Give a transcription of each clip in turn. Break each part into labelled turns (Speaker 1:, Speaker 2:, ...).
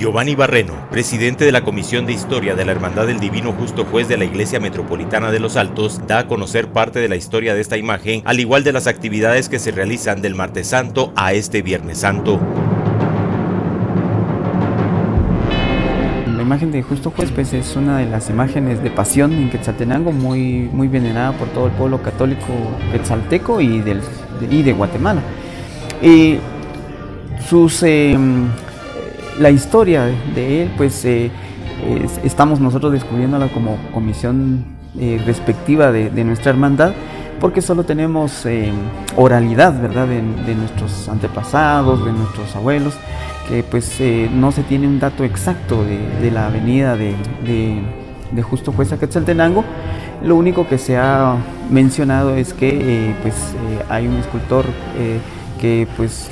Speaker 1: Giovanni Barreno, presidente de la Comisión de Historia de la Hermandad del Divino Justo Juez de la Iglesia Metropolitana de Los Altos, da a conocer parte de la historia de esta imagen, al igual de las actividades que se realizan del martes santo a este viernes santo.
Speaker 2: La imagen de Justo Juez pues, es una de las imágenes de pasión en Quetzaltenango muy, muy venerada por todo el pueblo católico quetzalteco y, del, y de Guatemala. Y sus... Em, la historia de él, pues eh, estamos nosotros descubriéndola como comisión eh, respectiva de, nuestra hermandad, porque solo tenemos eh, oralidad, ¿verdad?, de, nuestros antepasados, de nuestros abuelos, que pues no se tiene un dato exacto de, la avenida de, Justo Juez Quetzaltenango. Lo único que se ha mencionado es que pues hay un escultor que pues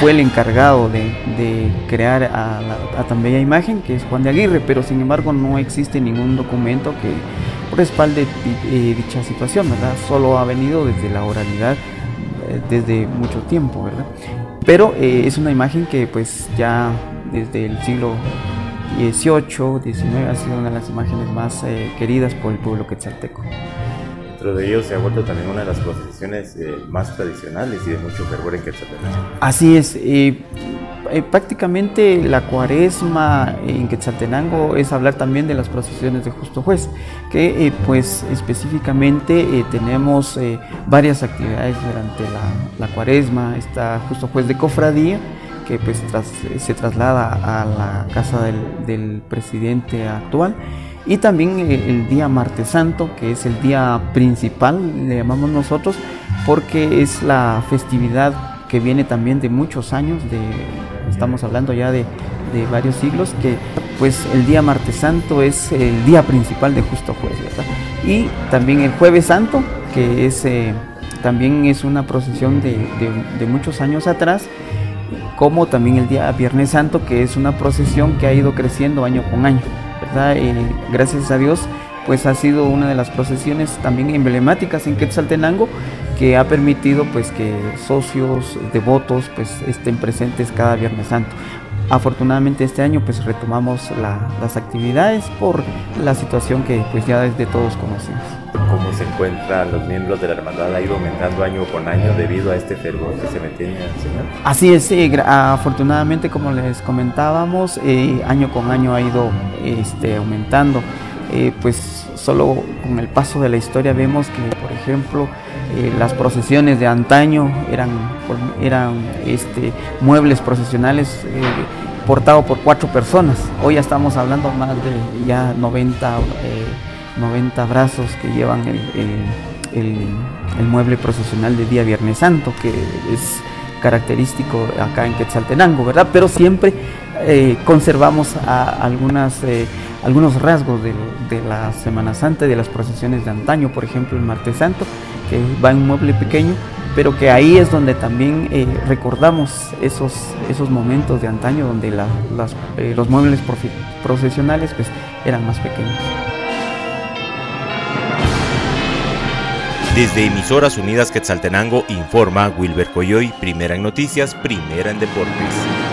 Speaker 2: fue el encargado de, crear a, la, tan bella imagen, que es Juan de Aguirre, pero sin embargo no existe ningún documento que respalde eh, dicha situación, ¿verdad? Solo ha venido desde la oralidad eh, desde mucho tiempo, ¿verdad? Pero eh, es una imagen que pues ya desde el siglo XVIII, XIX ha sido una de las imágenes más queridas por el pueblo quetzalteco.
Speaker 1: Dentro de ellos se ha vuelto también una de las procesiones eh, más tradicionales y de mucho fervor en Quetzaltenango.
Speaker 2: Así es. Eh, prácticamente la cuaresma en Quetzaltenango es hablar también de las procesiones de Justo Juez, que eh, pues específicamente tenemos varias actividades durante la, cuaresma. Está Justo Juez de Cofradía, que pues se traslada a la casa del presidente actual y también eh, el día martes santo, que es el día principal, le llamamos nosotros, porque es la festividad que viene también de muchos años, de, estamos hablando ya de, varios siglos, que pues el día martes santo es el día principal de Justo Juez, Y también el jueves santo, que es, eh, también es una procesión de, de muchos años atrás, como también el día Viernes Santo, que es una procesión que ha ido creciendo año con año gracias a Dios, pues ha sido una de las procesiones también emblemáticas en Quetzaltenango que ha permitido pues que socios, devotos pues estén presentes cada Viernes Santo. Afortunadamente este año pues retomamos las actividades por la situación que pues ya desde todos conocemos.
Speaker 1: ¿Cómo se encuentran los miembros de la hermandad? ¿Ha ido aumentando año con año debido a este fervor que se mantiene, Señor?
Speaker 2: Así es, afortunadamente como les comentábamos, eh, año con año ha ido este, aumentando. Eh, pues solo con el paso de la historia vemos que, por ejemplo, eh, las procesiones de antaño eran, eran este, muebles procesionales eh, portados por cuatro personas. Hoy ya estamos hablando más de ya 90, 90 brazos que llevan el, mueble procesional de día Viernes Santo, que es característico acá en Quetzaltenango, ¿verdad? Pero siempre conservamos algunas algunos rasgos de, la Semana Santa y de las procesiones de antaño, por ejemplo el Martes Santo, que va en un mueble pequeño, pero que ahí es donde también eh, recordamos esos, esos momentos de antaño donde eh, los muebles procesionales pues, eran más pequeños.
Speaker 1: Desde Emisoras Unidas Quetzaltenango informa Wilber Coyoy, primera en noticias, primera en deportes.